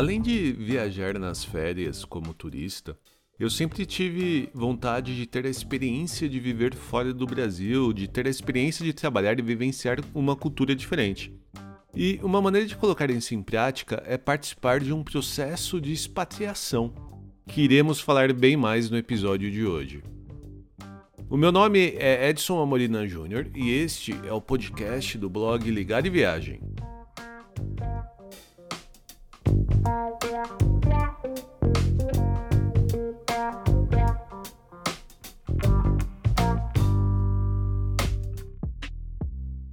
Além de viajar nas férias como turista, eu sempre tive vontade de ter a experiência de viver fora do Brasil, de ter a experiência de trabalhar e vivenciar uma cultura diferente. E uma maneira de colocar isso em prática é participar de um processo de expatriação, que iremos falar bem mais no episódio de hoje. O meu nome é Edson Amorina Júnior e este é o podcast do blog Ligar e Viagem.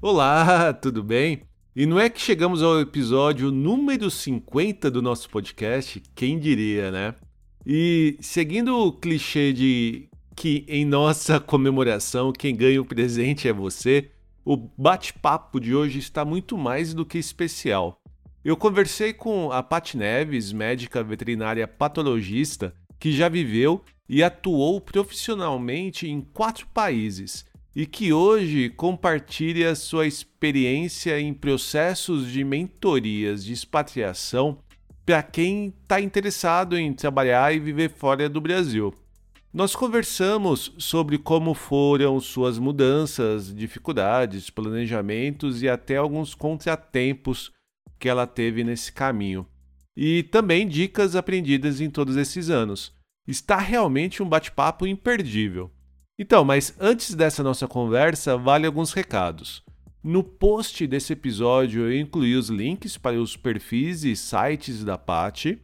Olá, tudo bem? E não é que chegamos ao episódio número 50 do nosso podcast, quem diria, né? E seguindo o clichê de que em nossa comemoração quem ganha o presente é você, o bate-papo de hoje está muito mais do que especial. Eu conversei com a Pat Neves, médica veterinária patologista, que já viveu e atuou profissionalmente em quatro países e que hoje compartilha sua experiência em processos de mentorias de expatriação para quem está interessado em trabalhar e viver fora do Brasil. Nós conversamos sobre como foram suas mudanças, dificuldades, planejamentos e até alguns contratempos que ela teve nesse caminho. E também dicas aprendidas em todos esses anos. Está realmente um bate-papo imperdível. Então, mas antes dessa nossa conversa, vale alguns recados. No post desse episódio eu incluí os links para os perfis e sites da Pati,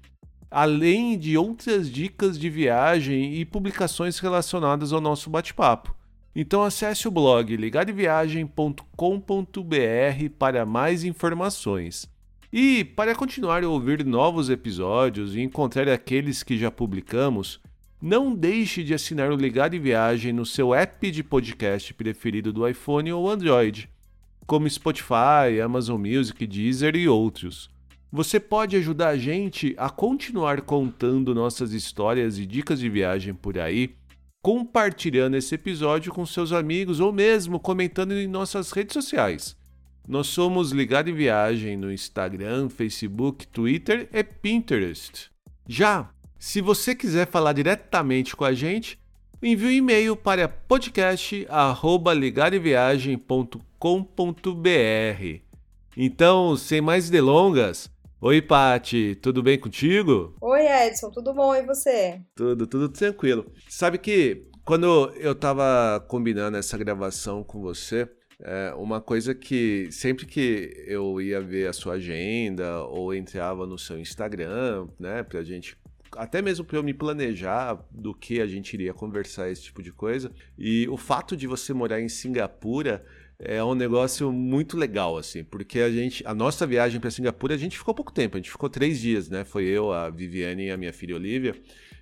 além de outras dicas de viagem e publicações relacionadas ao nosso bate-papo. Então acesse o blog ligadeviagem.com.br para mais informações. E para continuar a ouvir novos episódios e encontrar aqueles que já publicamos, não deixe de assinar o Ligado e Viagem no seu app de podcast preferido do iPhone ou Android, como Spotify, Amazon Music, Deezer e outros. Você pode ajudar a gente a continuar contando nossas histórias e dicas de viagem por aí, compartilhando esse episódio com seus amigos ou mesmo comentando em nossas redes sociais. Nós somos Ligado em Viagem no Instagram, Facebook, Twitter e Pinterest. Já se você quiser falar diretamente com a gente, envie um e-mail para podcast@ligareviagem.com.br. Então, sem mais delongas, Oi, Pati, tudo bem contigo? Oi, Edson, tudo bom e você? Tudo, tudo tranquilo. Sabe que quando eu tava combinando essa gravação com você, é uma coisa que sempre que eu ia ver a sua agenda ou entrava no seu Instagram, né, pra gente até mesmo para eu me planejar do que a gente iria conversar, esse tipo de coisa. E o fato de você morar em Singapura é um negócio muito legal, assim, porque a gente, a nossa viagem para Singapura, a gente ficou pouco tempo, a gente ficou três dias, né? Foi eu, a Viviane e a minha filha Olivia.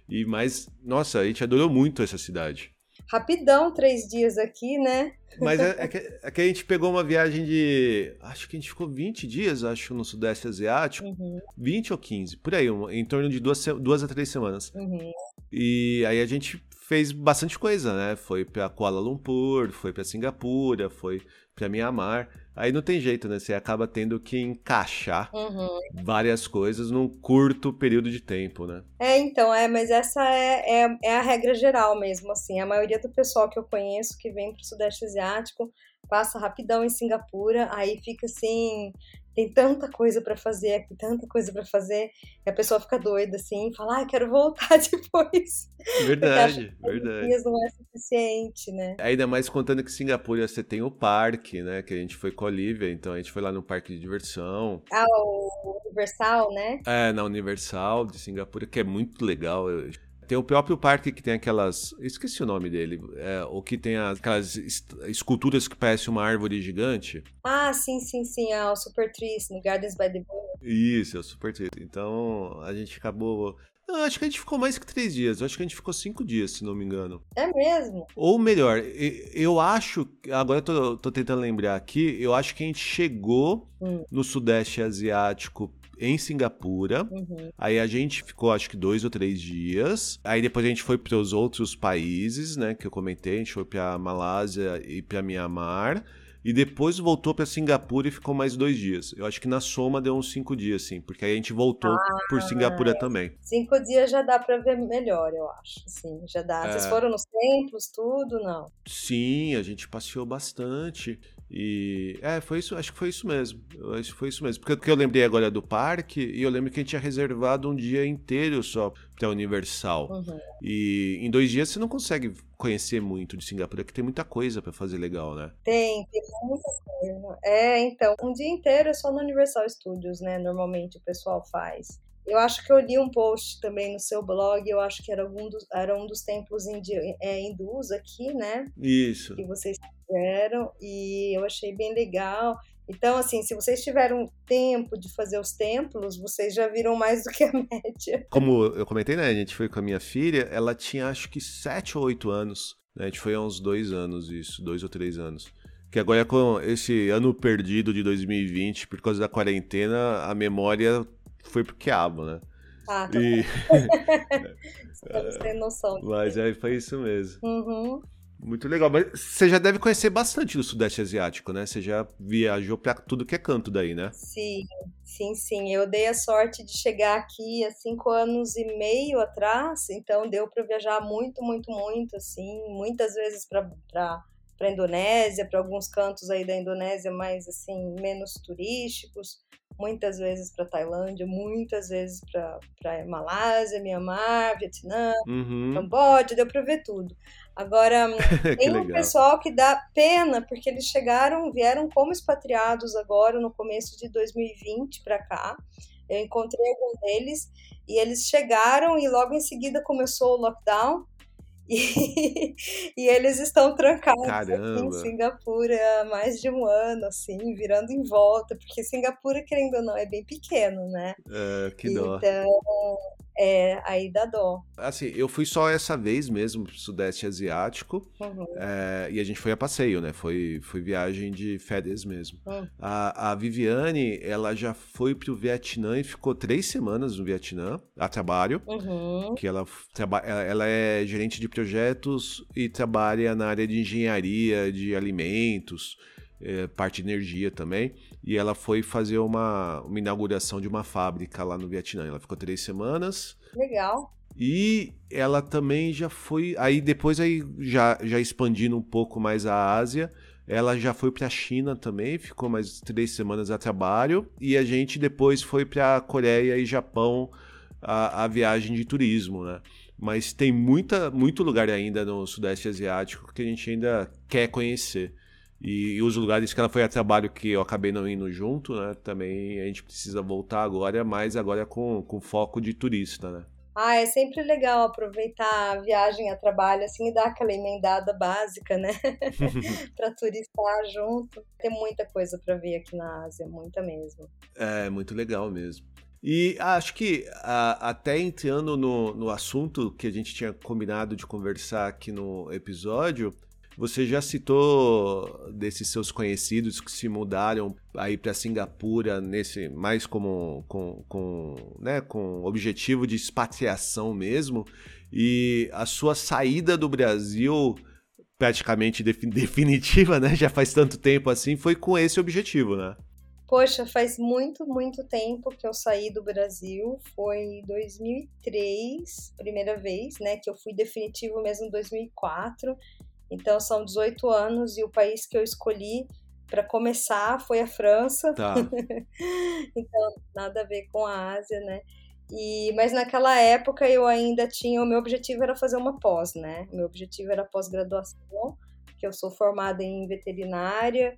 E mas, nossa, a gente adorou muito essa cidade rapidão três dias aqui, né? Mas é, é, que, é, que, a gente pegou uma viagem de. Acho que a gente ficou 20 dias, acho, no Sudeste Asiático. Uhum. 20 ou 15, por aí, em torno de duas, duas a três semanas. Uhum. E aí a gente fez bastante coisa, né? Foi para Kuala Lumpur, foi para Singapura, foi para Mianmar. Aí não tem jeito, né? Você acaba tendo que encaixar uhum. várias coisas num curto período de tempo, né? É, então, é, mas essa é, é, é a regra geral mesmo, assim. A maioria do pessoal que eu conheço que vem para o Sudeste Asiático passa rapidão em Singapura, aí fica assim, tem tanta coisa para fazer aqui, tanta coisa para fazer, e a pessoa fica doida assim, fala, ah, quero voltar depois. Verdade, verdade. Dias não é suficiente, né? Ainda mais contando que Singapura você tem o parque, né? Que a gente foi com a Olivia, então a gente foi lá no parque de diversão. Ah, o Universal, né? É, na Universal de Singapura, que é muito legal. Eu tem o próprio parque que tem aquelas. Esqueci o nome dele. É, o que tem aquelas esculturas que parecem uma árvore gigante. Ah, sim, sim, sim. É o Super Trees, no Gardens by the Bay. Isso, é o Super Trees. Então a gente acabou. Eu acho que a gente ficou mais que três dias. Eu acho que a gente ficou cinco dias, se não me engano. É mesmo? Ou melhor, eu acho. Agora eu tô, tô tentando lembrar aqui. Eu acho que a gente chegou hum. no Sudeste Asiático em Singapura. Uhum. Aí a gente ficou, acho que dois ou três dias. Aí depois a gente foi para os outros países, né, que eu comentei. A gente foi para Malásia e para Mianmar. e depois voltou para Singapura e ficou mais dois dias. Eu acho que na soma deu uns cinco dias, sim, porque aí a gente voltou ah, por Singapura é. também. Cinco dias já dá para ver melhor, eu acho. Sim, já dá. É... Vocês foram nos templos, tudo, não? Sim, a gente passeou bastante. E é, foi isso, acho que foi isso mesmo. Acho que foi isso mesmo. Porque, porque eu lembrei agora do parque e eu lembro que a gente tinha reservado um dia inteiro só para Universal. Uhum. E em dois dias você não consegue conhecer muito de Singapura, que tem muita coisa para fazer legal, né? Tem, tem muita coisa. É, então, um dia inteiro é só no Universal Studios, né? Normalmente o pessoal faz. Eu acho que eu li um post também no seu blog, eu acho que era, algum dos, era um dos templos indi, é, hindus aqui, né? Isso. Que vocês fizeram, e eu achei bem legal. Então, assim, se vocês tiveram tempo de fazer os templos, vocês já viram mais do que a média. Como eu comentei, né? A gente foi com a minha filha, ela tinha acho que sete ou oito anos. Né? A gente foi há uns dois anos, isso, dois ou três anos. Que agora, com esse ano perdido de 2020, por causa da quarentena, a memória foi pro quiabo, né? Ah, tá e... Você tem noção. Mas aí foi isso mesmo. Uhum. Muito legal. Mas você já deve conhecer bastante do Sudeste Asiático, né? Você já viajou para tudo que é canto daí, né? Sim, sim, sim. Eu dei a sorte de chegar aqui há cinco anos e meio atrás, então deu para viajar muito, muito, muito, assim, muitas vezes para para Indonésia, para alguns cantos aí da Indonésia mais assim menos turísticos, muitas vezes para Tailândia, muitas vezes para Malásia, Mianmar, Vietnã, uhum. Camboja, deu para ver tudo. Agora, tem um pessoal que dá pena, porque eles chegaram, vieram como expatriados agora no começo de 2020 para cá. Eu encontrei algum deles e eles chegaram e logo em seguida começou o lockdown. E, e eles estão trancados aqui em Singapura há mais de um ano, assim, virando em volta, porque Singapura, querendo ou não, é bem pequeno, né? É, que dó. Então, é, aí dá dó. Assim, eu fui só essa vez mesmo pro Sudeste Asiático. Uhum. É, e a gente foi a passeio, né? Foi, foi viagem de férias mesmo. Uhum. A, a Viviane, ela já foi pro Vietnã e ficou três semanas no Vietnã, a trabalho. Uhum. Que ela, ela é gerente de projetos e trabalha na área de engenharia de alimentos é, parte de energia também, e ela foi fazer uma, uma inauguração de uma fábrica lá no Vietnã. Ela ficou três semanas. Legal. E ela também já foi. Aí depois, aí, já, já expandindo um pouco mais a Ásia, ela já foi para a China também, ficou mais três semanas a trabalho. E a gente depois foi para Coreia e Japão a, a viagem de turismo, né? Mas tem muita, muito lugar ainda no Sudeste Asiático que a gente ainda quer conhecer. E, e, os lugares que ela foi a trabalho que eu acabei não indo junto, né? Também a gente precisa voltar agora, mas agora com, com foco de turista, né? Ah, é sempre legal aproveitar a viagem a trabalho assim e dar aquela emendada básica, né? para turistar junto. Tem muita coisa para ver aqui na Ásia, muita mesmo. É, muito legal mesmo. E acho que a, até entrando no, no assunto que a gente tinha combinado de conversar aqui no episódio, você já citou desses seus conhecidos que se mudaram aí para Singapura nesse mais como com, com, né, com objetivo de expatriação mesmo e a sua saída do Brasil praticamente definitiva, né? Já faz tanto tempo assim, foi com esse objetivo, né? Poxa, faz muito, muito tempo que eu saí do Brasil. Foi em 2003, primeira vez, né? Que eu fui definitivo mesmo em 2004. Então são 18 anos e o país que eu escolhi para começar foi a França. Tá. então nada a ver com a Ásia, né? E, mas naquela época eu ainda tinha, o meu objetivo era fazer uma pós, né? Meu objetivo era pós-graduação, que eu sou formada em veterinária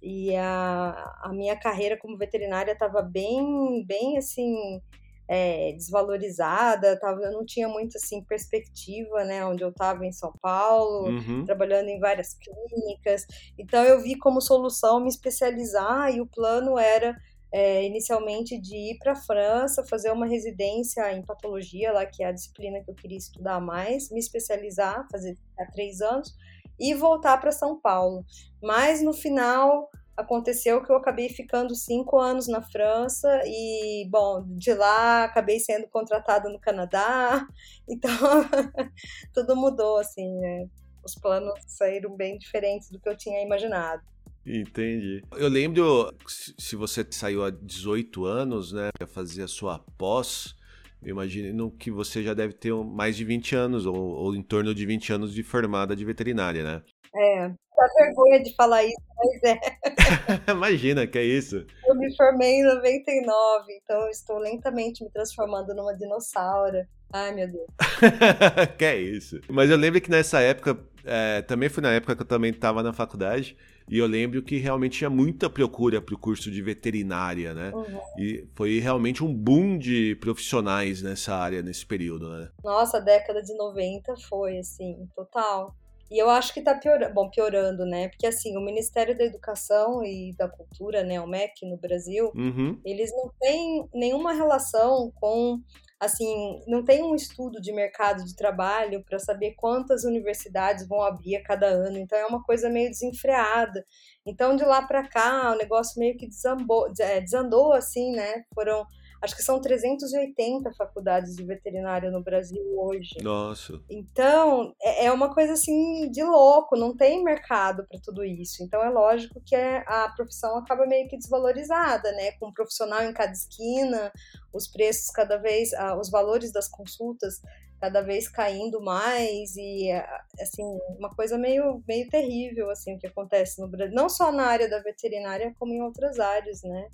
e a, a minha carreira como veterinária estava bem, bem assim, é, desvalorizada, tava, eu não tinha muito assim perspectiva, né, onde eu estava em São Paulo, uhum. trabalhando em várias clínicas. Então eu vi como solução me especializar e o plano era é, inicialmente de ir para a França, fazer uma residência em patologia, lá que é a disciplina que eu queria estudar mais, me especializar, fazer há três anos e voltar para São Paulo. Mas no final aconteceu que eu acabei ficando cinco anos na França e, bom, de lá acabei sendo contratada no Canadá, então tudo mudou, assim, né? Os planos saíram bem diferentes do que eu tinha imaginado. Entendi. Eu lembro, se você saiu há 18 anos, né, para fazer a sua pós, eu imagino que você já deve ter mais de 20 anos, ou, ou em torno de 20 anos de formada de veterinária, né? É, dá vergonha de falar isso, mas é. Imagina, que é isso. Eu me formei em 99, então estou lentamente me transformando numa dinossauro. Ai, meu Deus. que é isso. Mas eu lembro que nessa época, é, também foi na época que eu também estava na faculdade, e eu lembro que realmente tinha muita procura para o curso de veterinária, né? Uhum. E foi realmente um boom de profissionais nessa área, nesse período, né? Nossa, a década de 90 foi, assim, total. E eu acho que está piorando, bom, piorando, né? Porque assim, o Ministério da Educação e da Cultura, né, o MEC no Brasil, uhum. eles não têm nenhuma relação com assim, não tem um estudo de mercado de trabalho para saber quantas universidades vão abrir a cada ano, então é uma coisa meio desenfreada. Então, de lá para cá, o negócio meio que desambou, é, desandou, assim, né? Foram Acho que são 380 faculdades de veterinária no Brasil hoje. Nossa. Então, é, é uma coisa assim de louco, não tem mercado para tudo isso. Então, é lógico que é, a profissão acaba meio que desvalorizada, né? Com um profissional em cada esquina, os preços cada vez, os valores das consultas cada vez caindo mais e assim uma coisa meio meio terrível assim o que acontece no Brasil não só na área da veterinária como em outras áreas né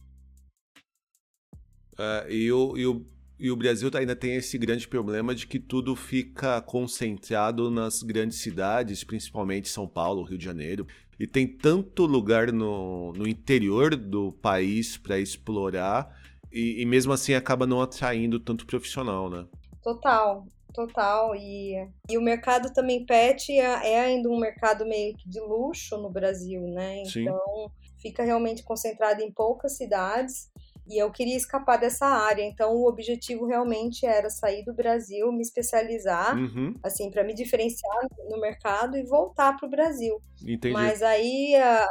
Uh, e, o, e, o, e o Brasil ainda tem esse grande problema de que tudo fica concentrado nas grandes cidades, principalmente São Paulo, Rio de Janeiro. E tem tanto lugar no, no interior do país para explorar, e, e mesmo assim acaba não atraindo tanto profissional, né? Total, total. E, e o mercado também pet é, é, ainda um mercado meio que de luxo no Brasil, né? Então Sim. fica realmente concentrado em poucas cidades. E eu queria escapar dessa área, então o objetivo realmente era sair do Brasil, me especializar, uhum. assim, para me diferenciar no mercado e voltar para o Brasil. Entendi. Mas aí a,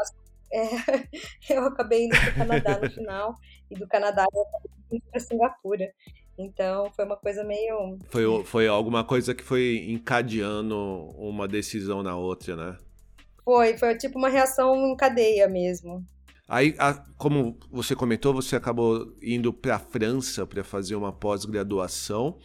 é, eu acabei indo para o Canadá no final, e do Canadá eu acabei indo para Singapura. Então foi uma coisa meio. Foi, foi alguma coisa que foi encadeando uma decisão na outra, né? Foi, foi tipo uma reação em cadeia mesmo. Aí, a, como você comentou, você acabou indo para a França para fazer uma pós-graduação.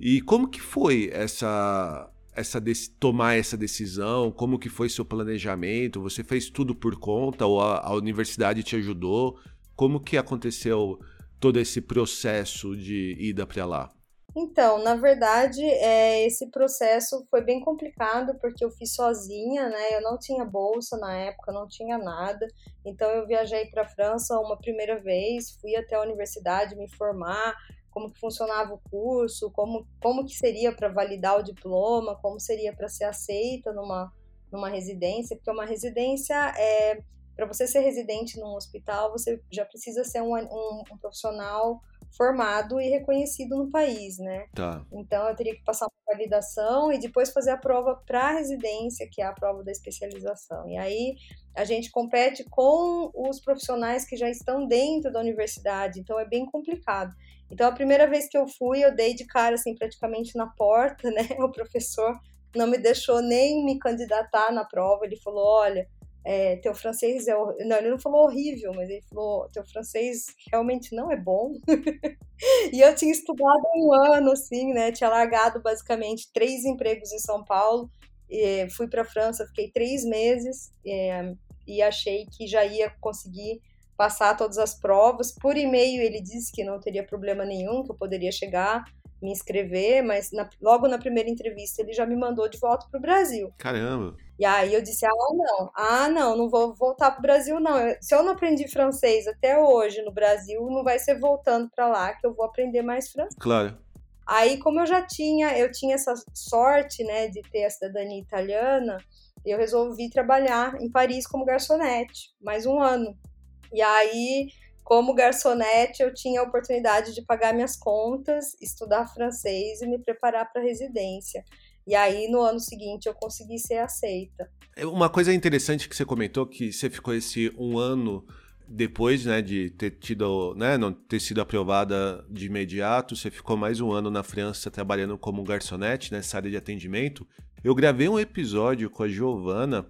E como que foi essa essa tomar essa decisão? Como que foi seu planejamento? Você fez tudo por conta ou a, a universidade te ajudou? Como que aconteceu todo esse processo de ida para lá? Então, na verdade, é, esse processo foi bem complicado porque eu fiz sozinha, né? Eu não tinha bolsa na época, não tinha nada. Então, eu viajei para a França uma primeira vez, fui até a universidade me formar, como que funcionava o curso, como, como que seria para validar o diploma, como seria para ser aceita numa, numa residência, porque uma residência é para você ser residente num hospital, você já precisa ser um, um, um profissional formado e reconhecido no país, né? Tá. Então eu teria que passar uma validação e depois fazer a prova para residência, que é a prova da especialização. E aí a gente compete com os profissionais que já estão dentro da universidade, então é bem complicado. Então a primeira vez que eu fui, eu dei de cara assim praticamente na porta, né? O professor não me deixou nem me candidatar na prova, ele falou: "Olha, é, teu francês é. Não, ele não falou horrível, mas ele falou: teu francês realmente não é bom. e eu tinha estudado um ano, assim, né? Tinha largado basicamente três empregos em São Paulo. fui para a França, fiquei três meses é, e achei que já ia conseguir passar todas as provas. Por e-mail ele disse que não teria problema nenhum, que eu poderia chegar me inscrever, mas na, logo na primeira entrevista ele já me mandou de volta para o Brasil. Caramba! E aí eu disse: ah, não, ah, não, não vou voltar para o Brasil, não. se eu não aprendi francês até hoje no Brasil, não vai ser voltando para lá que eu vou aprender mais francês. Claro. Aí, como eu já tinha, eu tinha essa sorte, né, de ter a cidadania italiana, eu resolvi trabalhar em Paris como garçonete, mais um ano. E aí como garçonete, eu tinha a oportunidade de pagar minhas contas, estudar francês e me preparar para a residência. E aí, no ano seguinte, eu consegui ser aceita. É uma coisa interessante que você comentou, que você ficou esse um ano depois né, de ter tido, né, não ter sido aprovada de imediato, você ficou mais um ano na França trabalhando como garçonete nessa área de atendimento. Eu gravei um episódio com a Giovana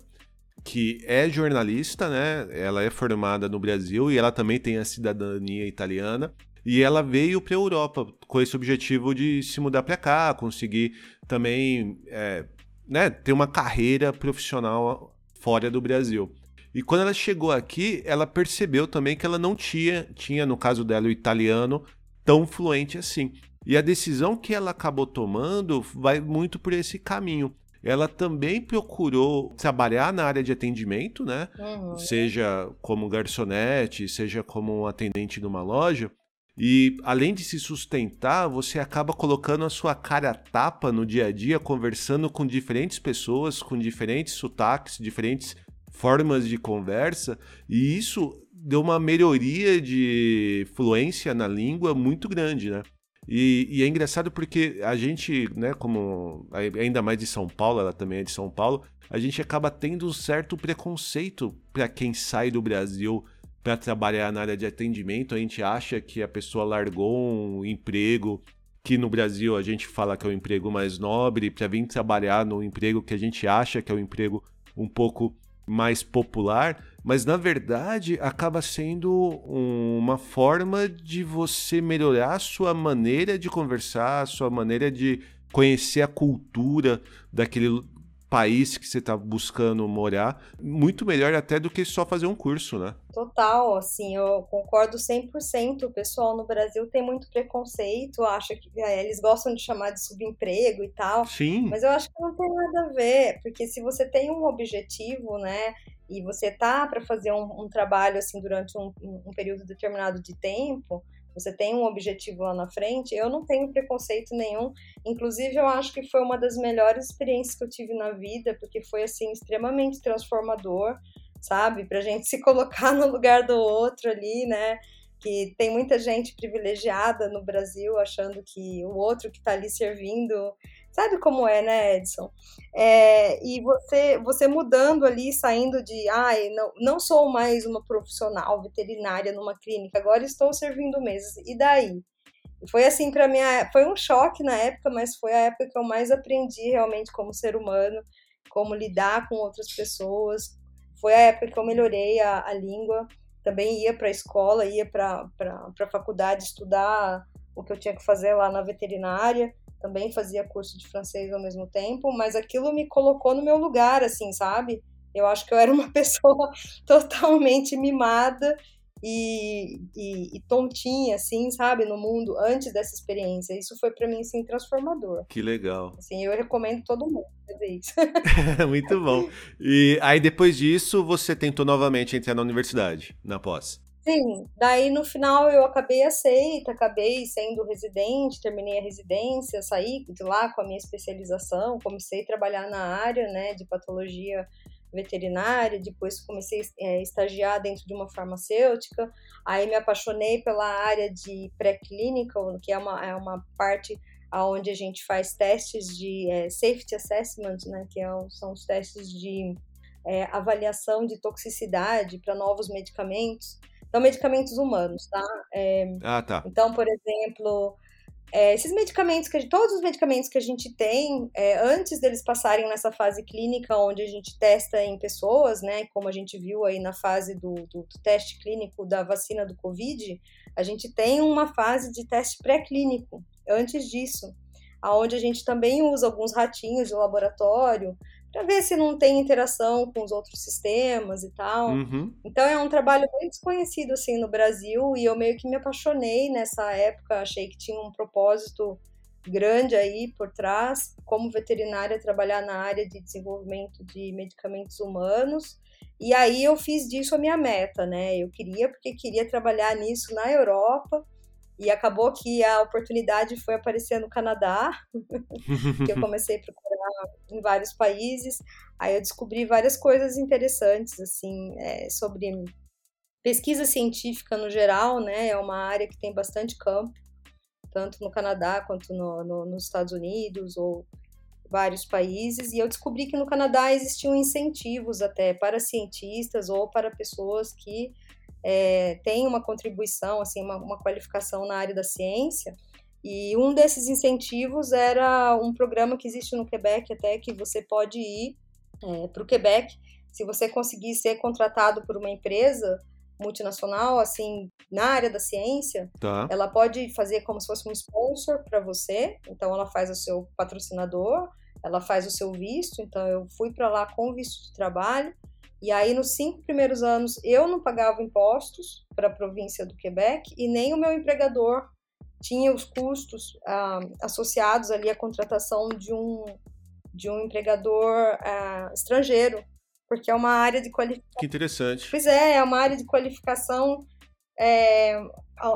que é jornalista, né? Ela é formada no Brasil e ela também tem a cidadania italiana. E ela veio para a Europa com esse objetivo de se mudar para cá, conseguir também é, né, ter uma carreira profissional fora do Brasil. E quando ela chegou aqui, ela percebeu também que ela não tinha, tinha no caso dela, o italiano tão fluente assim. E a decisão que ela acabou tomando vai muito por esse caminho. Ela também procurou trabalhar na área de atendimento, né? Uhum. Seja como garçonete, seja como um atendente numa loja. E além de se sustentar, você acaba colocando a sua cara a tapa no dia a dia, conversando com diferentes pessoas, com diferentes sotaques, diferentes formas de conversa, e isso deu uma melhoria de fluência na língua muito grande, né? E, e, é engraçado porque a gente, né, como ainda mais de São Paulo, ela também é de São Paulo, a gente acaba tendo um certo preconceito para quem sai do Brasil para trabalhar na área de atendimento. A gente acha que a pessoa largou um emprego que no Brasil a gente fala que é o emprego mais nobre para vir trabalhar no emprego que a gente acha que é um emprego um pouco mais popular, mas na verdade acaba sendo uma forma de você melhorar a sua maneira de conversar, a sua maneira de conhecer a cultura daquele país que você está buscando morar, muito melhor até do que só fazer um curso, né? Total, assim, eu concordo 100%. O pessoal no Brasil tem muito preconceito, acha que é, eles gostam de chamar de subemprego e tal. Sim. Mas eu acho que não tem nada a ver, porque se você tem um objetivo, né, e você tá para fazer um, um, trabalho assim durante um, um período determinado de tempo, você tem um objetivo lá na frente, eu não tenho preconceito nenhum. Inclusive, eu acho que foi uma das melhores experiências que eu tive na vida, porque foi assim extremamente transformador, sabe? Pra gente se colocar no lugar do outro ali, né? Que tem muita gente privilegiada no Brasil achando que o outro que está ali servindo Sabe como é, né, Edson? É, e você, você mudando ali, saindo de, ai, não, não sou mais uma profissional veterinária numa clínica, agora estou servindo mesas. E daí? Foi assim para mim, foi um choque na época, mas foi a época que eu mais aprendi realmente como ser humano, como lidar com outras pessoas. Foi a época que eu melhorei a, a língua. Também ia para a escola, ia para a faculdade estudar o que eu tinha que fazer lá na veterinária também fazia curso de francês ao mesmo tempo, mas aquilo me colocou no meu lugar, assim, sabe? Eu acho que eu era uma pessoa totalmente mimada e, e, e, tontinha, assim, sabe, no mundo antes dessa experiência. Isso foi para mim, assim, transformador. Que legal. Assim, eu recomendo todo mundo fazer isso. Muito bom. E aí, depois disso, você tentou novamente entrar na universidade, na pós? Sim, daí no final eu acabei aceita, acabei sendo residente, terminei a residência, saí de lá com a minha especialização, comecei a trabalhar na área né, de patologia veterinária, depois comecei a é, estagiar dentro de uma farmacêutica, aí me apaixonei pela área de pré-clínica, que é uma, é uma parte onde a gente faz testes de é, safety assessment, né, que é, são os testes de é, avaliação de toxicidade para novos medicamentos. São medicamentos humanos, tá? É, ah, tá. Então, por exemplo, é, esses medicamentos, que todos os medicamentos que a gente tem, é, antes deles passarem nessa fase clínica, onde a gente testa em pessoas, né, como a gente viu aí na fase do, do, do teste clínico da vacina do Covid, a gente tem uma fase de teste pré-clínico antes disso, aonde a gente também usa alguns ratinhos de laboratório para ver se não tem interação com os outros sistemas e tal. Uhum. Então é um trabalho bem desconhecido assim no Brasil e eu meio que me apaixonei nessa época, achei que tinha um propósito grande aí por trás, como veterinária trabalhar na área de desenvolvimento de medicamentos humanos. E aí eu fiz disso a minha meta, né? Eu queria porque queria trabalhar nisso na Europa e acabou que a oportunidade foi aparecer no Canadá, que eu comecei a procurar em vários países. Aí eu descobri várias coisas interessantes, assim, é, sobre pesquisa científica no geral, né? É uma área que tem bastante campo, tanto no Canadá quanto no, no, nos Estados Unidos ou vários países. E eu descobri que no Canadá existiam incentivos até para cientistas ou para pessoas que é, tem uma contribuição, assim, uma, uma qualificação na área da ciência. E um desses incentivos era um programa que existe no Quebec até que você pode ir é, para o Quebec se você conseguir ser contratado por uma empresa multinacional, assim, na área da ciência, tá. ela pode fazer como se fosse um sponsor para você. Então, ela faz o seu patrocinador, ela faz o seu visto. Então, eu fui para lá com visto de trabalho. E aí, nos cinco primeiros anos, eu não pagava impostos para a província do Quebec e nem o meu empregador tinha os custos ah, associados ali à contratação de um, de um empregador ah, estrangeiro porque é uma área de qualificação. Que interessante. Pois é, é uma área de qualificação. É...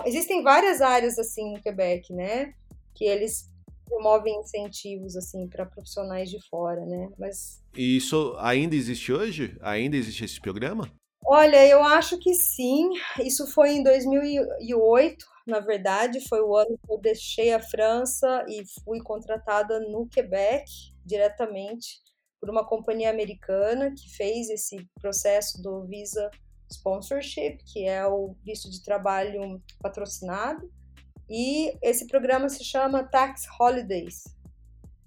Existem várias áreas assim no Quebec, né? Que eles promovem incentivos assim para profissionais de fora, né? Mas e isso ainda existe hoje? Ainda existe esse programa? Olha, eu acho que sim. Isso foi em 2008, na verdade, foi o ano que eu deixei a França e fui contratada no Quebec diretamente por uma companhia americana que fez esse processo do Visa Sponsorship, que é o visto de trabalho patrocinado. E esse programa se chama Tax Holidays.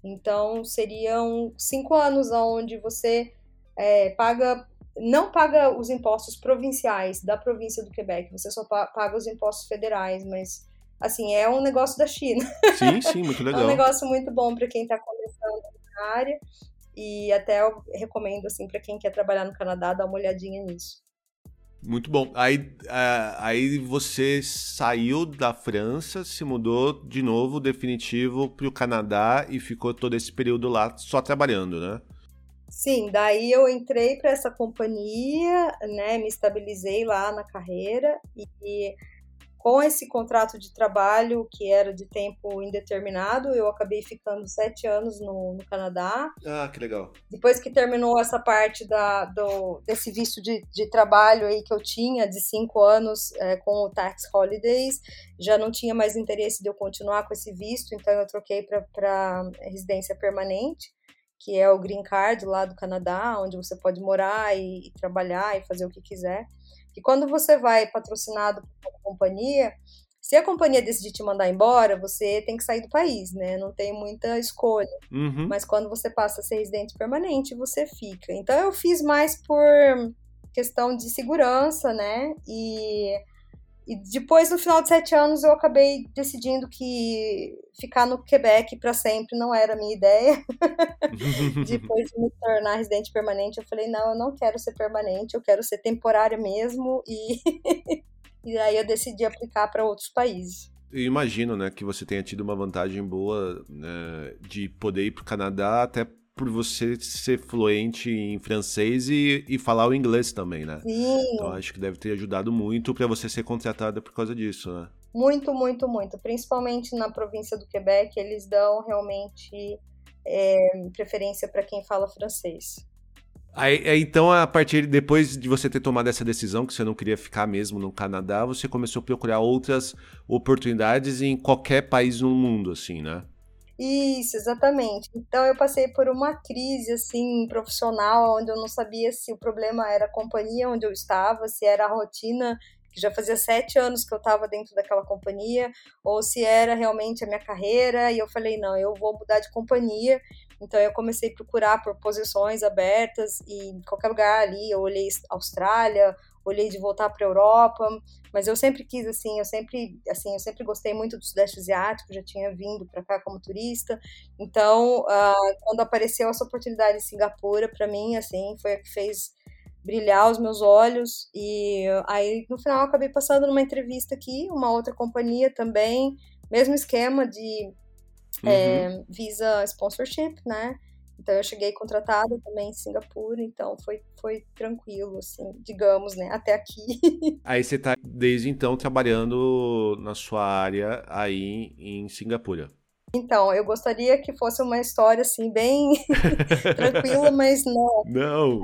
Então, seriam cinco anos onde você é, paga, não paga os impostos provinciais da província do Quebec, você só paga os impostos federais, mas assim, é um negócio da China. Sim, sim, muito legal. é um negócio muito bom para quem está começando na área. E até eu recomendo, assim, para quem quer trabalhar no Canadá, dar uma olhadinha nisso. Muito bom. Aí, uh, aí você saiu da França, se mudou de novo, definitivo, para o Canadá e ficou todo esse período lá só trabalhando, né? Sim, daí eu entrei para essa companhia, né, me estabilizei lá na carreira e com esse contrato de trabalho que era de tempo indeterminado, eu acabei ficando sete anos no, no Canadá. Ah, que legal. Depois que terminou essa parte da, do, desse visto de, de trabalho aí que eu tinha, de cinco anos é, com o Tax Holidays, já não tinha mais interesse de eu continuar com esse visto, então eu troquei para residência permanente que é o Green Card lá do Canadá, onde você pode morar e, e trabalhar e fazer o que quiser. E quando você vai patrocinado companhia, se a companhia decidir te mandar embora, você tem que sair do país, né? Não tem muita escolha. Uhum. Mas quando você passa a ser residente permanente, você fica. Então eu fiz mais por questão de segurança, né? E e depois, no final de sete anos, eu acabei decidindo que ficar no Quebec para sempre não era a minha ideia. depois de me tornar residente permanente, eu falei: não, eu não quero ser permanente, eu quero ser temporária mesmo. E, e aí eu decidi aplicar para outros países. Eu imagino, né, que você tenha tido uma vantagem boa né, de poder ir para o Canadá até por você ser fluente em francês e, e falar o inglês também, né? Sim. Então acho que deve ter ajudado muito para você ser contratada por causa disso, né? Muito, muito, muito. Principalmente na província do Quebec, eles dão realmente é, preferência para quem fala francês. Aí, então, a partir depois de você ter tomado essa decisão que você não queria ficar mesmo no Canadá, você começou a procurar outras oportunidades em qualquer país no mundo, assim, né? Isso, exatamente. Então eu passei por uma crise assim profissional, onde eu não sabia se o problema era a companhia onde eu estava, se era a rotina que já fazia sete anos que eu estava dentro daquela companhia, ou se era realmente a minha carreira. E eu falei não, eu vou mudar de companhia. Então eu comecei a procurar por posições abertas e em qualquer lugar ali. Eu olhei Austrália, olhei de voltar para a Europa, mas eu sempre quis assim, eu sempre assim, eu sempre gostei muito do Sudeste Asiático, já tinha vindo para cá como turista. Então, uh, quando apareceu essa oportunidade em Singapura, para mim, assim, foi a que fez brilhar os meus olhos e aí no final acabei passando numa entrevista aqui, uma outra companhia também, mesmo esquema de uhum. é, visa sponsorship, né? Então eu cheguei contratada também em Singapura, então foi, foi tranquilo, assim, digamos, né, até aqui. Aí você está desde então trabalhando na sua área aí em Singapura. Então, eu gostaria que fosse uma história assim bem tranquila, mas não. Não.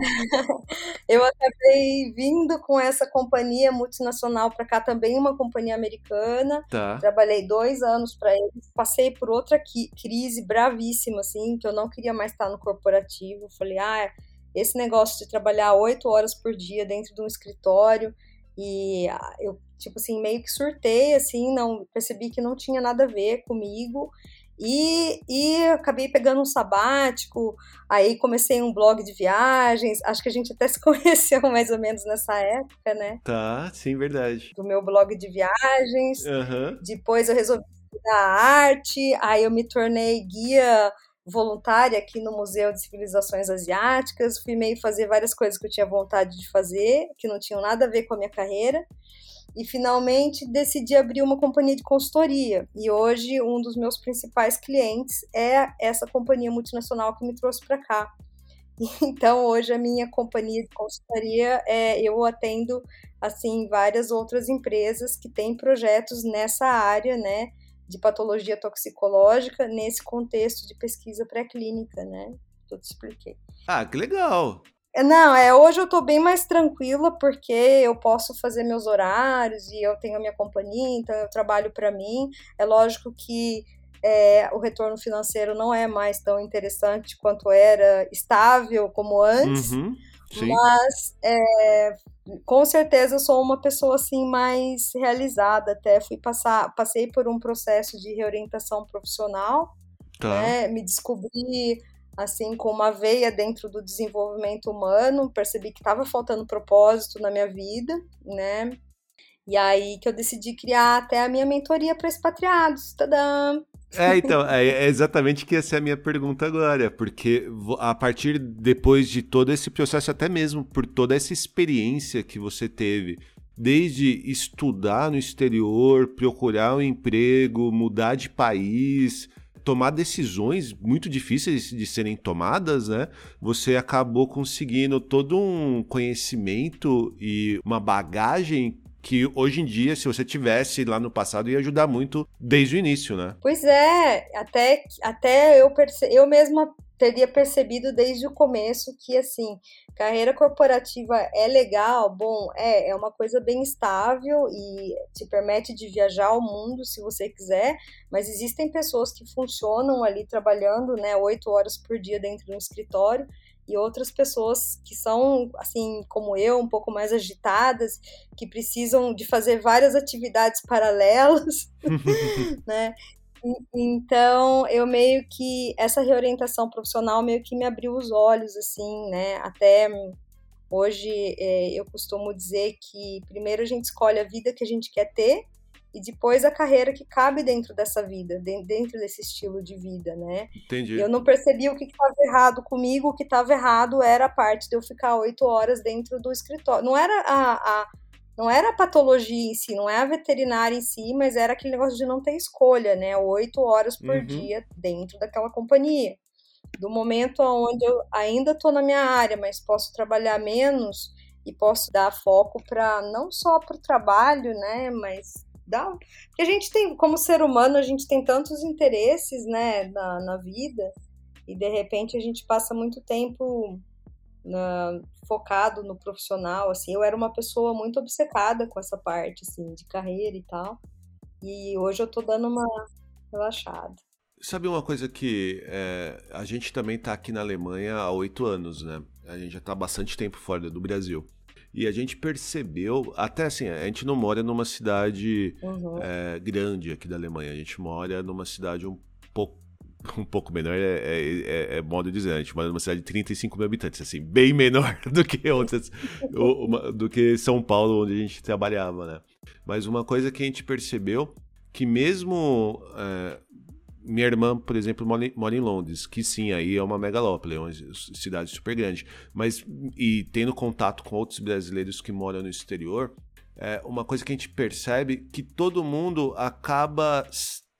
eu acabei vindo com essa companhia multinacional para cá também, uma companhia americana. Tá. Trabalhei dois anos para eles. Passei por outra crise bravíssima, assim, que eu não queria mais estar no corporativo. Falei, ah, esse negócio de trabalhar oito horas por dia dentro de um escritório e ah, eu tipo assim meio que surtei assim não percebi que não tinha nada a ver comigo E, e acabei pegando um sabático, aí comecei um blog de viagens, acho que a gente até se conheceu mais ou menos nessa época, né? Tá, sim, verdade. Do meu blog de viagens. Uhum. Depois eu resolvi estudar arte, aí eu me tornei guia voluntária aqui no Museu de Civilizações Asiáticas, fui meio fazer várias coisas que eu tinha vontade de fazer, que não tinham nada a ver com a minha carreira e finalmente decidi abrir uma companhia de consultoria. E hoje um dos meus principais clientes é essa companhia multinacional que me trouxe para cá. Então hoje a minha companhia de consultoria é eu atendo assim várias outras empresas que têm projetos nessa área, né, de patologia toxicológica nesse contexto de pesquisa pré-clínica, né? Eu te expliquei. Ah, que legal. Não, é, hoje eu tô bem mais tranquila porque eu posso fazer meus horários e eu tenho a minha companhia, então eu trabalho para mim. É lógico que é, o retorno financeiro não é mais tão interessante quanto era estável como antes, uhum, mas é, com certeza eu sou uma pessoa assim mais realizada. Até fui passar, passei por um processo de reorientação profissional, tá. né, me descobri assim, com uma veia dentro do desenvolvimento humano, percebi que estava faltando propósito na minha vida, né? E aí que eu decidi criar até a minha mentoria para expatriados. Tadã! É, então, é, é, exatamente que essa é a minha pergunta agora, porque a partir depois de todo esse processo, até mesmo por toda essa experiência que você teve, desde estudar no exterior, procurar um emprego, mudar de país, tomar decisões muito difíceis de serem tomadas, né? Você acabou conseguindo todo um conhecimento e uma bagagem que hoje em dia, se você tivesse lá no passado, ia ajudar muito desde o início, né? Pois é, até, até eu, perce... eu mesma teria percebido desde o começo que, assim, carreira corporativa é legal, bom, é, é uma coisa bem estável e te permite de viajar ao mundo se você quiser, mas existem pessoas que funcionam ali trabalhando, né, oito horas por dia dentro de um escritório e outras pessoas que são, assim, como eu, um pouco mais agitadas, que precisam de fazer várias atividades paralelas, né? Então, eu meio que essa reorientação profissional meio que me abriu os olhos assim, né? Até hoje é, eu costumo dizer que primeiro a gente escolhe a vida que a gente quer ter e depois a carreira que cabe dentro dessa vida, dentro desse estilo de vida, né? Entendi. Eu não percebi o que estava errado comigo, o que estava errado era a parte de eu ficar oito horas dentro do escritório. Não era a, a não era a patologia em si, não é a veterinária em si, mas era aquele negócio de não ter escolha, né? Oito horas por uhum. dia dentro daquela companhia. Do momento onde eu ainda estou na minha área, mas posso trabalhar menos e posso dar foco para não só para o trabalho, né? Mas dá. Porque a gente tem, como ser humano, a gente tem tantos interesses, né, na, na vida, e de repente a gente passa muito tempo na, focado no profissional, assim, eu era uma pessoa muito obcecada com essa parte, assim, de carreira e tal, e hoje eu tô dando uma relaxada. Sabe uma coisa que é, a gente também tá aqui na Alemanha há oito anos, né? A gente já tá há bastante tempo fora do Brasil. E a gente percebeu, até assim, a gente não mora numa cidade uhum. é, grande aqui da Alemanha, a gente mora numa cidade um pouco um pouco menor é, é, é, é modo de dizer, a gente mora numa cidade de 35 mil habitantes, assim, bem menor do que outras, do que São Paulo, onde a gente trabalhava, né? Mas uma coisa que a gente percebeu, que mesmo é, minha irmã, por exemplo, mora, em Londres, que sim, aí é uma megalópole, é uma cidade super grande, mas e tendo contato com outros brasileiros que moram no exterior, é uma coisa que a gente percebe que todo mundo acaba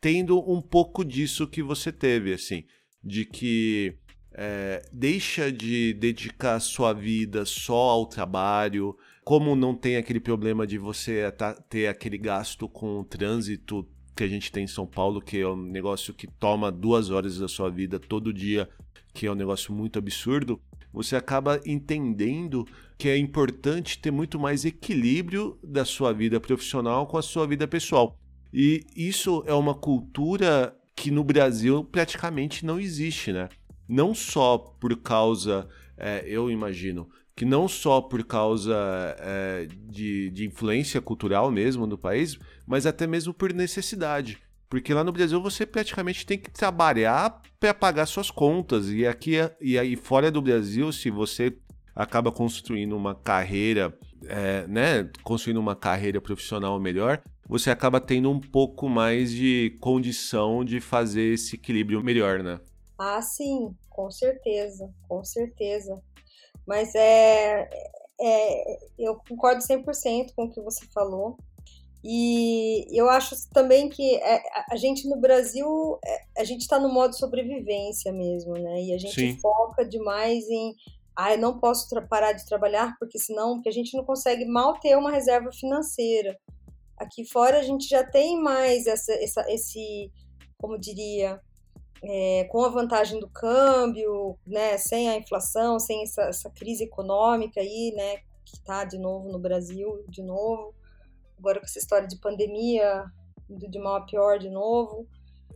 tendo um pouco disso que você teve, assim, de que é, deixa de dedicar sua vida só ao trabalho, como não tem aquele problema de você ter aquele gasto com o trânsito que a gente tem em São Paulo, que é um negócio que toma duas horas da sua vida todo dia, que é um negócio muito absurdo, você acaba entendendo que é importante ter muito mais equilíbrio da sua vida profissional com a sua vida pessoal. E isso é uma cultura que no Brasil praticamente não existe, né? Não só por causa, é, eu imagino, que não só por causa é, de, de influência cultural mesmo no país, mas até mesmo por necessidade. Porque lá no Brasil você praticamente tem que trabalhar para pagar suas contas. E aqui e aí fora do Brasil, se você acaba construindo uma carreira, é, né, construindo uma carreira profissional melhor, você acaba tendo um pouco mais de condição de fazer esse equilíbrio melhor, né? Ah, sim, com certeza, com certeza. Mas é, é eu concordo 100% com o que você falou. E eu acho também que é, a gente no Brasil, é, a gente está no modo sobrevivência mesmo, né? E a gente Sim. foca demais em ah, eu não posso parar de trabalhar porque senão, porque a gente não consegue mal ter uma reserva financeira. Aqui fora a gente já tem mais essa, essa esse, como diria, é, com a vantagem do câmbio, né, sem a inflação, sem essa, essa crise econômica aí, né, que está de novo no Brasil, de novo, agora com essa história de pandemia, de mal a pior de novo.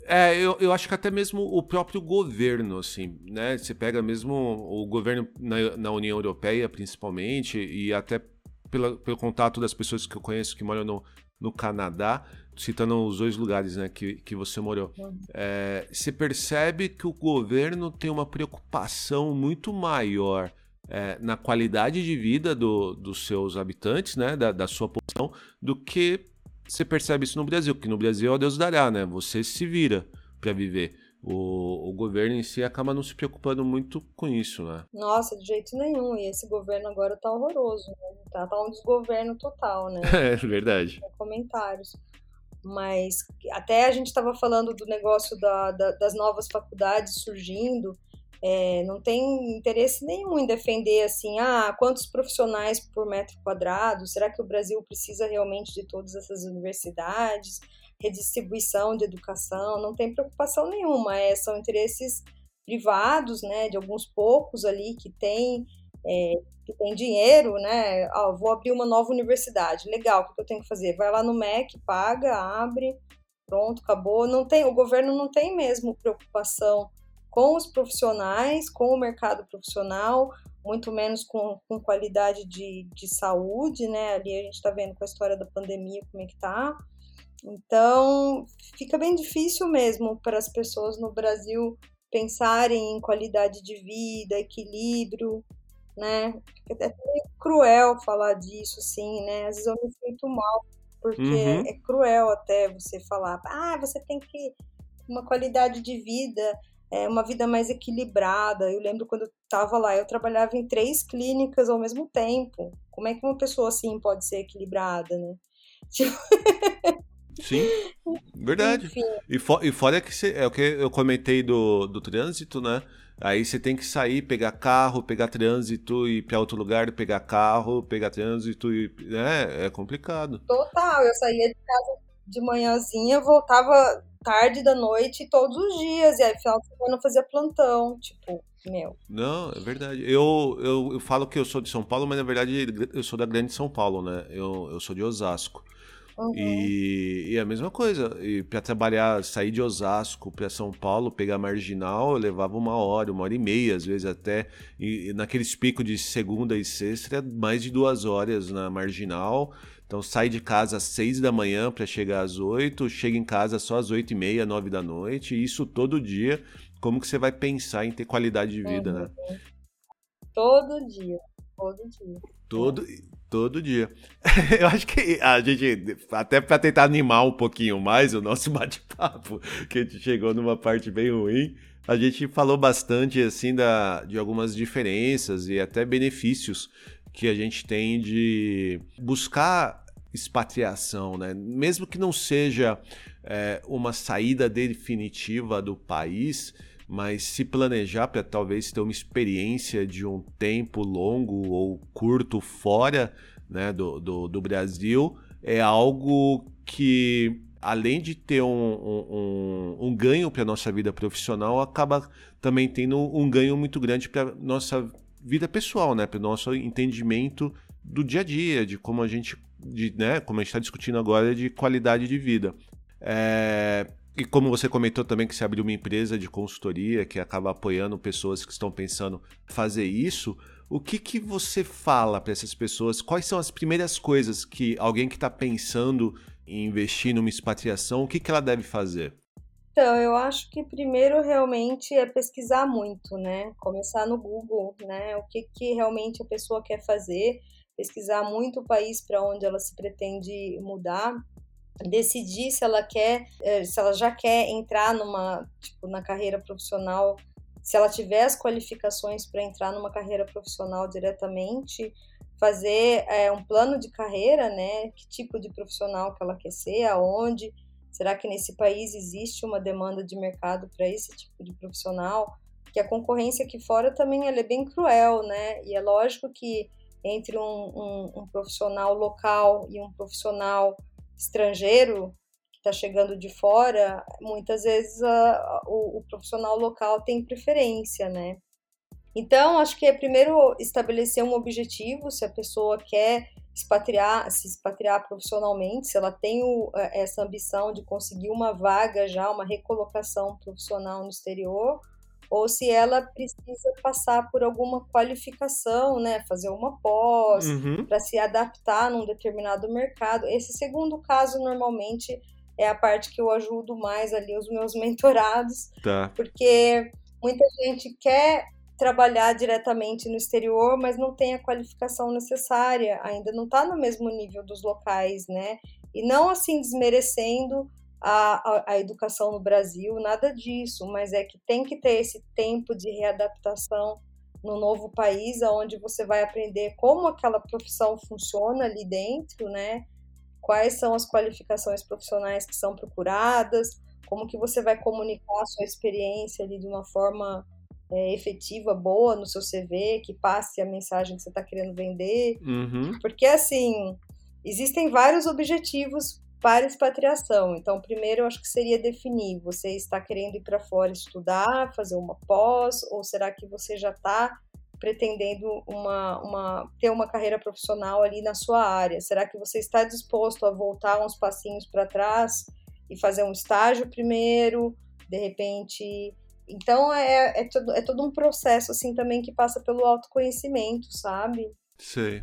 É, eu, eu acho que até mesmo o próprio governo, assim, né? Você pega mesmo o governo na, na União Europeia, principalmente, e até pela, pelo contato das pessoas que eu conheço que moram no, no Canadá, citando os dois lugares né, que, que você morou, é, você percebe que o governo tem uma preocupação muito maior é, na qualidade de vida do, dos seus habitantes, né, da, da sua população, do que você percebe isso no Brasil, porque no Brasil, ó Deus dará, né? Você se vira para viver. O, o, governo em si acaba não se preocupando muito com isso, né? Nossa, de jeito nenhum. E esse governo agora tá horroroso, né? Tá, tá um desgoverno total, né? É verdade. Comentários. Mas até a gente estava falando do negócio da, da, das novas faculdades surgindo. É, não tem interesse nenhum em defender assim, ah, quantos profissionais por metro quadrado? Será que o Brasil precisa realmente de todas essas universidades? Redistribuição de educação? Não tem preocupação nenhuma. É, são interesses privados, né, de alguns poucos ali que têm é, que tem dinheiro, né? Ah, vou abrir uma nova universidade. Legal, o que eu tenho que fazer? Vai lá no MEC, paga, abre, pronto, acabou. Não tem, o governo não tem mesmo preocupação com os profissionais, com o mercado profissional, muito menos com, com qualidade de, de saúde, né? Ali a gente está vendo com a história da pandemia como é que tá. Então, fica bem difícil mesmo para as pessoas no Brasil pensarem em qualidade de vida, equilíbrio, né? É meio cruel falar disso, assim, né? Às vezes eu me sinto mal, porque uhum. é cruel até você falar, ah, você tem que uma qualidade de vida é, uma vida mais equilibrada. Eu lembro quando eu estava lá, eu trabalhava em três clínicas ao mesmo tempo. Como é que uma pessoa assim pode ser equilibrada, né? Tipo... Sim, verdade. E, for, e fora que você, é o que eu comentei do, do trânsito, né? Aí você tem que sair, pegar carro, pegar trânsito e ir para outro lugar, pegar carro, pegar trânsito e né? é complicado. Total, eu saía de casa de manhãzinha, voltava tarde da noite todos os dias. E aí, final de semana, eu fazia plantão. Tipo, meu. Não, é verdade. Eu, eu, eu falo que eu sou de São Paulo, mas na verdade eu sou da Grande São Paulo, né? Eu, eu sou de Osasco. Uhum. E, e, a mesma coisa, e para trabalhar, sair de Osasco para São Paulo, pegar marginal, eu levava uma hora, uma hora e meia, às vezes até. E, e naqueles picos de segunda e sexta, mais de duas horas na marginal. Então sai de casa às seis da manhã para chegar às oito, chega em casa só às oito e meia, nove da noite, e isso todo dia. Como que você vai pensar em ter qualidade de vida, uhum. né? Todo dia, todo dia. Todo, todo dia. Eu acho que a gente, até para tentar animar um pouquinho mais o nosso bate-papo, que a gente chegou numa parte bem ruim, a gente falou bastante assim da, de algumas diferenças e até benefícios que a gente tem de buscar expatriação, né? Mesmo que não seja é, uma saída definitiva do país, mas se planejar para talvez ter uma experiência de um tempo longo ou curto fora né, do, do, do Brasil, é algo que além de ter um, um, um ganho para a nossa vida profissional, acaba também tendo um ganho muito grande para nossa vida pessoal, né? Para o nosso entendimento do dia a dia, de como a gente, de, né? Como a gente está discutindo agora, de qualidade de vida. É... E como você comentou também que você abriu uma empresa de consultoria que acaba apoiando pessoas que estão pensando fazer isso, o que, que você fala para essas pessoas? Quais são as primeiras coisas que alguém que está pensando investir numa expatriação, o que, que ela deve fazer? Então, eu acho que primeiro realmente é pesquisar muito, né? Começar no Google, né? O que, que realmente a pessoa quer fazer, pesquisar muito o país para onde ela se pretende mudar, decidir se ela quer, eh, se ela já quer entrar numa, tipo, na carreira profissional, se ela tiver as qualificações para entrar numa carreira profissional diretamente, fazer é, um plano de carreira, né? Que tipo de profissional que ela quer ser, aonde, será que nesse país existe uma demanda de mercado para esse tipo de profissional? Que a concorrência aqui fora também ela é bem cruel, né? E é lógico que entre um, um, um profissional local e um profissional estrangeiro que está chegando de fora, muitas vezes a, o, o profissional local tem preferência, né? Então, acho que é primeiro estabelecer um objetivo, se a pessoa quer expatriar, se expatriar profissionalmente, se ela tem o, é, essa ambição de conseguir uma vaga já, uma recolocação profissional no exterior, ou se ela precisa passar por alguma qualificação, né, fazer uma pós, uhum. para se adaptar num determinado mercado. Esse segundo caso, normalmente, é a parte que eu ajudo mais ali os meus mentorados, tá. porque muita gente quer trabalhar diretamente no exterior, mas não tem a qualificação necessária, ainda não está no mesmo nível dos locais, né? E não assim desmerecendo a, a, a, educação no Brasil, nada disso, mas é que tem que ter esse tempo de readaptação no novo país, onde você vai aprender como aquela profissão funciona ali dentro, né? Quais são as qualificações profissionais que são procuradas, como que você vai comunicar a sua experiência ali de uma forma é, efetiva, boa no seu CV, que passe a mensagem que você está querendo vender. Uhum. Porque, assim, existem vários objetivos para expatriação. Então, primeiro, eu acho que seria definir: você está querendo ir para fora estudar, fazer uma pós, ou será que você já está pretendendo uma, uma, ter uma carreira profissional ali na sua área? Será que você está disposto a voltar uns passinhos para trás e fazer um estágio primeiro? De repente. Então, é, é, todo, é todo um processo, assim, também que passa pelo autoconhecimento, sabe? Sei.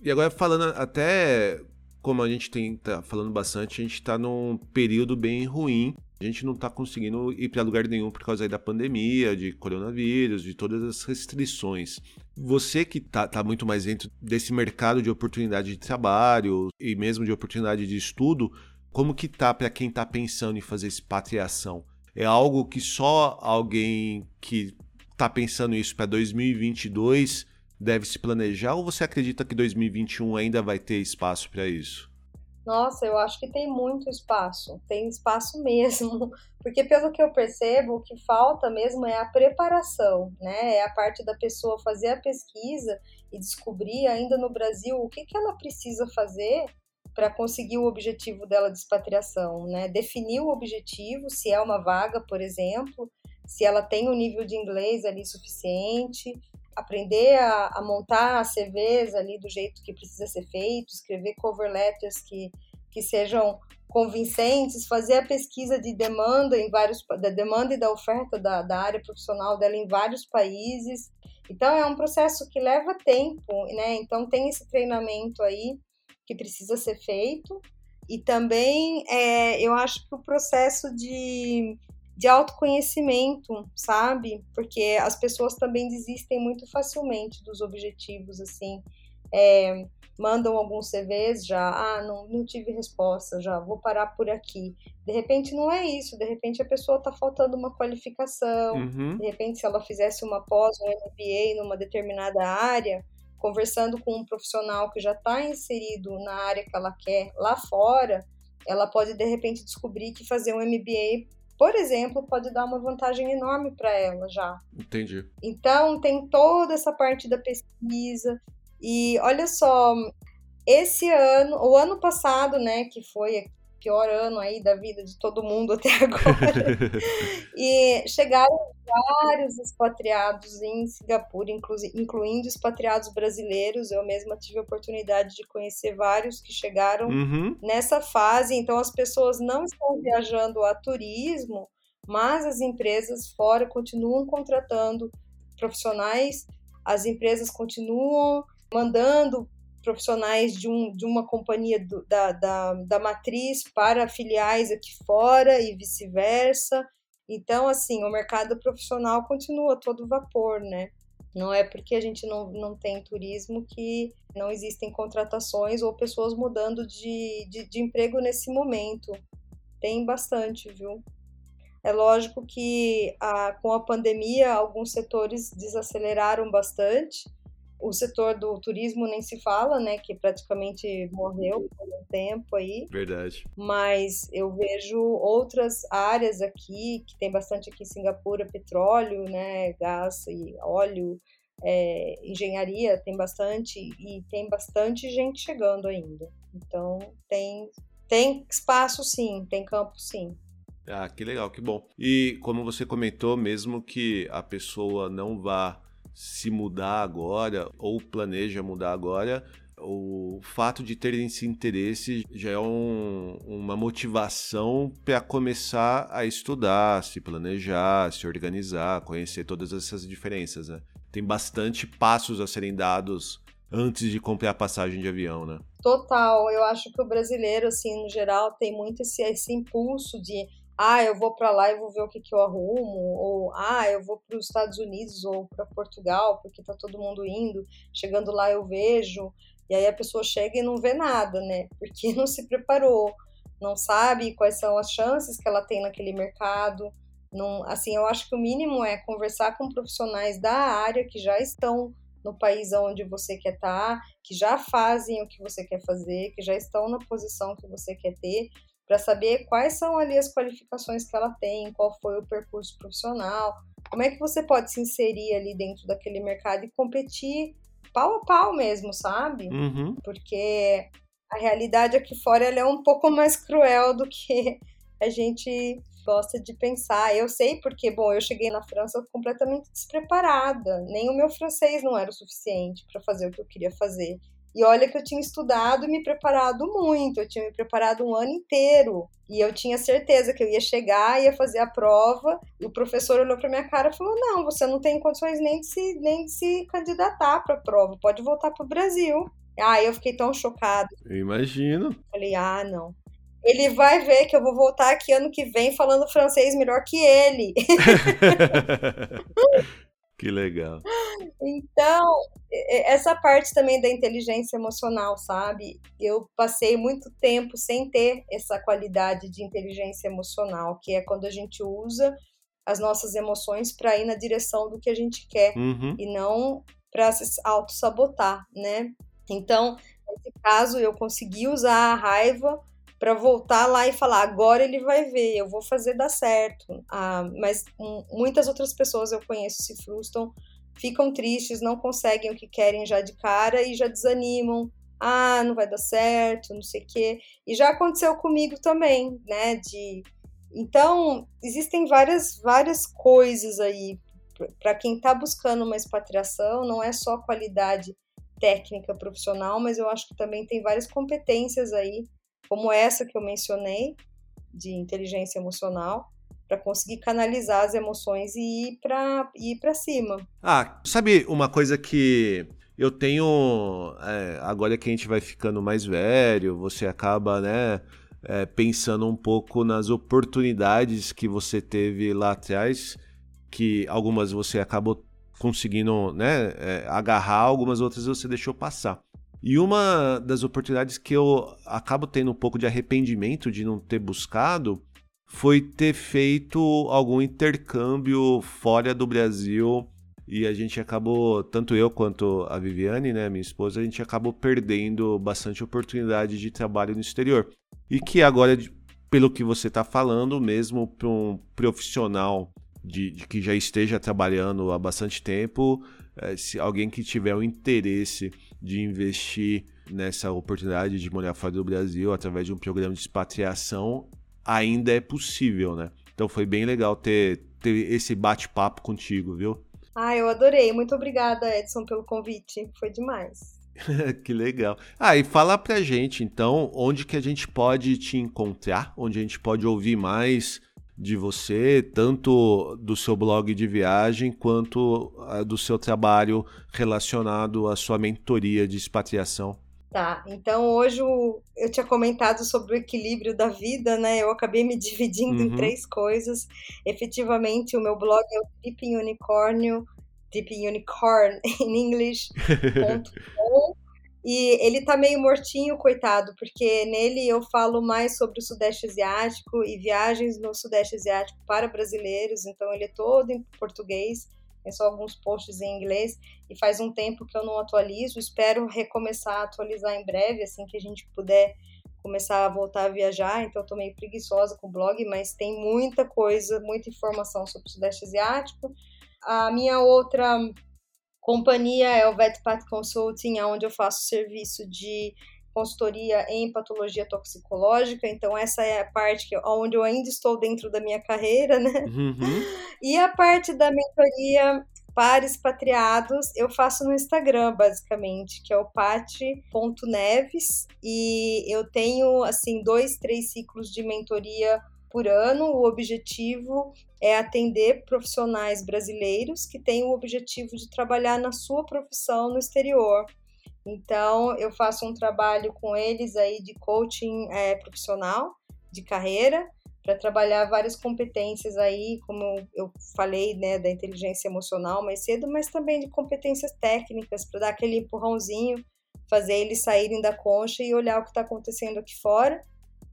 E agora, falando até como a gente tem tá falando bastante, a gente está num período bem ruim. A gente não está conseguindo ir para lugar nenhum por causa da pandemia, de coronavírus, de todas as restrições. Você que está tá muito mais dentro desse mercado de oportunidade de trabalho e mesmo de oportunidade de estudo, como que tá para quem está pensando em fazer expatriação? É algo que só alguém que está pensando isso para 2022 deve se planejar ou você acredita que 2021 ainda vai ter espaço para isso? Nossa, eu acho que tem muito espaço, tem espaço mesmo, porque pelo que eu percebo, o que falta mesmo é a preparação, né? É a parte da pessoa fazer a pesquisa e descobrir ainda no Brasil o que, que ela precisa fazer para conseguir o objetivo dela de expatriação, né? Definir o objetivo, se é uma vaga, por exemplo, se ela tem o um nível de inglês ali suficiente, aprender a, a, montar CVs ali do jeito que precisa ser feito, escrever cover letters que, que sejam convincentes, fazer a pesquisa de demanda em vários da demanda e da oferta da, da área profissional dela em vários países. Então é um processo que leva tempo, né? Então tem esse treinamento aí que precisa ser feito e também é, eu acho que o processo de de autoconhecimento, sabe? Porque as pessoas também desistem muito facilmente dos objetivos, assim. É, mandam alguns CVs já, ah, não, não tive resposta, já vou parar por aqui. De repente não é isso, de repente a pessoa está faltando uma qualificação, uhum. de repente se ela fizesse uma pós, um MBA numa determinada área, conversando com um profissional que já está inserido na área que ela quer lá fora, ela pode de repente descobrir que fazer um MBA por exemplo, pode dar uma vantagem enorme para ela já. Entendi. Então, tem toda essa parte da pesquisa. E olha só, esse ano, o ano passado, né, que foi pior ano aí da vida de todo mundo até agora, e chegaram vários expatriados em Singapura, inclu incluindo expatriados brasileiros. Eu mesma tive a oportunidade de conhecer vários que chegaram uhum. nessa fase. Então, as pessoas não estão viajando a turismo, mas as empresas fora continuam contratando profissionais, as empresas continuam mandando profissionais de, um, de uma companhia do, da, da, da matriz para filiais aqui fora e vice-versa. Então, assim, o mercado profissional continua todo vapor, né? Não é porque a gente não, não tem turismo que não existem contratações ou pessoas mudando de, de, de emprego nesse momento. Tem bastante, viu? É lógico que a, com a pandemia alguns setores desaceleraram bastante, o setor do turismo nem se fala, né? Que praticamente morreu por um tempo aí. Verdade. Mas eu vejo outras áreas aqui, que tem bastante aqui em Singapura, petróleo, né? Gás e óleo, é, engenharia tem bastante e tem bastante gente chegando ainda. Então tem, tem espaço sim, tem campo sim. Ah, que legal, que bom. E como você comentou, mesmo que a pessoa não vá se mudar agora ou planeja mudar agora, o fato de terem esse interesse já é um, uma motivação para começar a estudar, se planejar, se organizar, conhecer todas essas diferenças, né? Tem bastante passos a serem dados antes de comprar a passagem de avião, né? Total, eu acho que o brasileiro, assim, no geral, tem muito esse, esse impulso de ah, eu vou para lá e vou ver o que, que eu arrumo, ou ah, eu vou para os Estados Unidos ou para Portugal, porque tá todo mundo indo, chegando lá eu vejo, e aí a pessoa chega e não vê nada, né? Porque não se preparou, não sabe quais são as chances que ela tem naquele mercado. Não, assim, eu acho que o mínimo é conversar com profissionais da área que já estão no país onde você quer estar, tá, que já fazem o que você quer fazer, que já estão na posição que você quer ter, para saber quais são ali as qualificações que ela tem, qual foi o percurso profissional, como é que você pode se inserir ali dentro daquele mercado e competir pau a pau mesmo, sabe? Uhum. Porque a realidade aqui fora ela é um pouco mais cruel do que a gente gosta de pensar. Eu sei porque, bom, eu cheguei na França completamente despreparada. Nem o meu francês não era o suficiente para fazer o que eu queria fazer. E olha que eu tinha estudado e me preparado muito, eu tinha me preparado um ano inteiro. E eu tinha certeza que eu ia chegar, ia fazer a prova, e o professor olhou para minha cara e falou: Não, você não tem condições nem de se, nem de se candidatar para a prova, pode voltar para o Brasil. Ah, eu fiquei tão chocada. Eu imagino. Falei: Ah, não. Ele vai ver que eu vou voltar aqui ano que vem falando francês melhor que ele. Que legal. Então, essa parte também da inteligência emocional, sabe? Eu passei muito tempo sem ter essa qualidade de inteligência emocional, que é quando a gente usa as nossas emoções para ir na direção do que a gente quer uhum. e não para se auto-sabotar, né? Então, nesse caso, eu consegui usar a raiva para voltar lá e falar: agora ele vai ver, eu vou fazer dar certo. Ah, mas muitas outras pessoas eu conheço se frustram, ficam tristes, não conseguem o que querem já de cara e já desanimam. Ah, não vai dar certo, não sei o quê. E já aconteceu comigo também, né? De então existem várias várias coisas aí para quem está buscando uma expatriação. Não é só qualidade técnica profissional, mas eu acho que também tem várias competências aí como essa que eu mencionei, de inteligência emocional, para conseguir canalizar as emoções e ir para ir para cima. Ah, sabe uma coisa que eu tenho é, agora que a gente vai ficando mais velho, você acaba, né, é, pensando um pouco nas oportunidades que você teve lá atrás, que algumas você acabou conseguindo, né, é, agarrar, algumas outras você deixou passar. E uma das oportunidades que eu acabo tendo um pouco de arrependimento de não ter buscado foi ter feito algum intercâmbio fora do Brasil e a gente acabou, tanto eu quanto a Viviane, né, minha esposa, a gente acabou perdendo bastante oportunidade de trabalho no exterior. E que agora, pelo que você está falando, mesmo para um profissional de, de, que já esteja trabalhando há bastante tempo, é, se alguém que tiver o interesse de investir nessa oportunidade de morar fora do Brasil através de um programa de expatriação ainda é possível, né? Então foi bem legal ter, ter esse bate-papo contigo, viu? Ah, eu adorei. Muito obrigada, Edson, pelo convite. Foi demais. que legal. Ah, e fala pra gente, então, onde que a gente pode te encontrar, onde a gente pode ouvir mais de você, tanto do seu blog de viagem quanto do seu trabalho relacionado à sua mentoria de expatriação. Tá, então hoje eu tinha comentado sobre o equilíbrio da vida, né? Eu acabei me dividindo uhum. em três coisas. Efetivamente, o meu blog é o Deep Unicórnio, Deep Unicorn em inglês. E ele tá meio mortinho, coitado, porque nele eu falo mais sobre o Sudeste Asiático e viagens no Sudeste Asiático para brasileiros, então ele é todo em português tem só alguns posts em inglês e faz um tempo que eu não atualizo. Espero recomeçar a atualizar em breve, assim que a gente puder começar a voltar a viajar. Então, estou meio preguiçosa com o blog, mas tem muita coisa, muita informação sobre o Sudeste Asiático. A minha outra companhia é o VetPath Consulting, onde eu faço serviço de consultoria em patologia toxicológica, então essa é a parte que, onde eu ainda estou dentro da minha carreira, né? Uhum. E a parte da mentoria para expatriados eu faço no Instagram, basicamente, que é o pati.neves, e eu tenho, assim, dois, três ciclos de mentoria por ano. O objetivo é atender profissionais brasileiros que têm o objetivo de trabalhar na sua profissão no exterior. Então, eu faço um trabalho com eles aí de coaching é, profissional, de carreira, para trabalhar várias competências aí, como eu falei, né, da inteligência emocional mais cedo, mas também de competências técnicas, para dar aquele empurrãozinho, fazer eles saírem da concha e olhar o que está acontecendo aqui fora,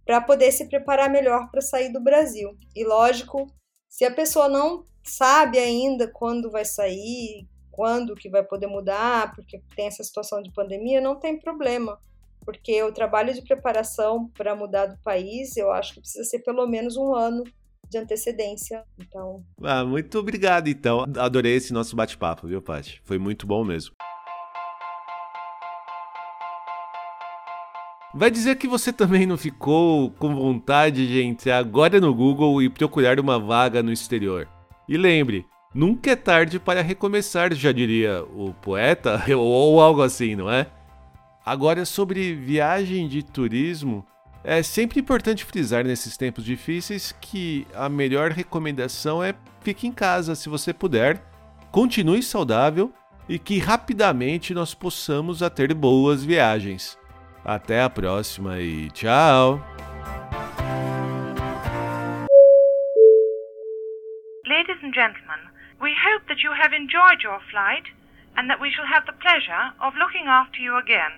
para poder se preparar melhor para sair do Brasil. E lógico, se a pessoa não sabe ainda quando vai sair, quando que vai poder mudar, porque tem essa situação de pandemia, não tem problema. Porque o trabalho de preparação para mudar do país, eu acho que precisa ser pelo menos um ano de antecedência. Então. Ah, muito obrigado, então. Adorei esse nosso bate-papo, viu, Paty? Foi muito bom mesmo. Vai dizer que você também não ficou com vontade de entrar agora no Google e procurar uma vaga no exterior. E lembre, Nunca é tarde para recomeçar, já diria o poeta, ou algo assim, não é? Agora, sobre viagem de turismo, é sempre importante frisar nesses tempos difíceis que a melhor recomendação é fique em casa se você puder, continue saudável e que rapidamente nós possamos a ter boas viagens. Até a próxima e tchau! Ladies and gentlemen, We hope that you have enjoyed your flight and that we shall have the pleasure of looking after you again.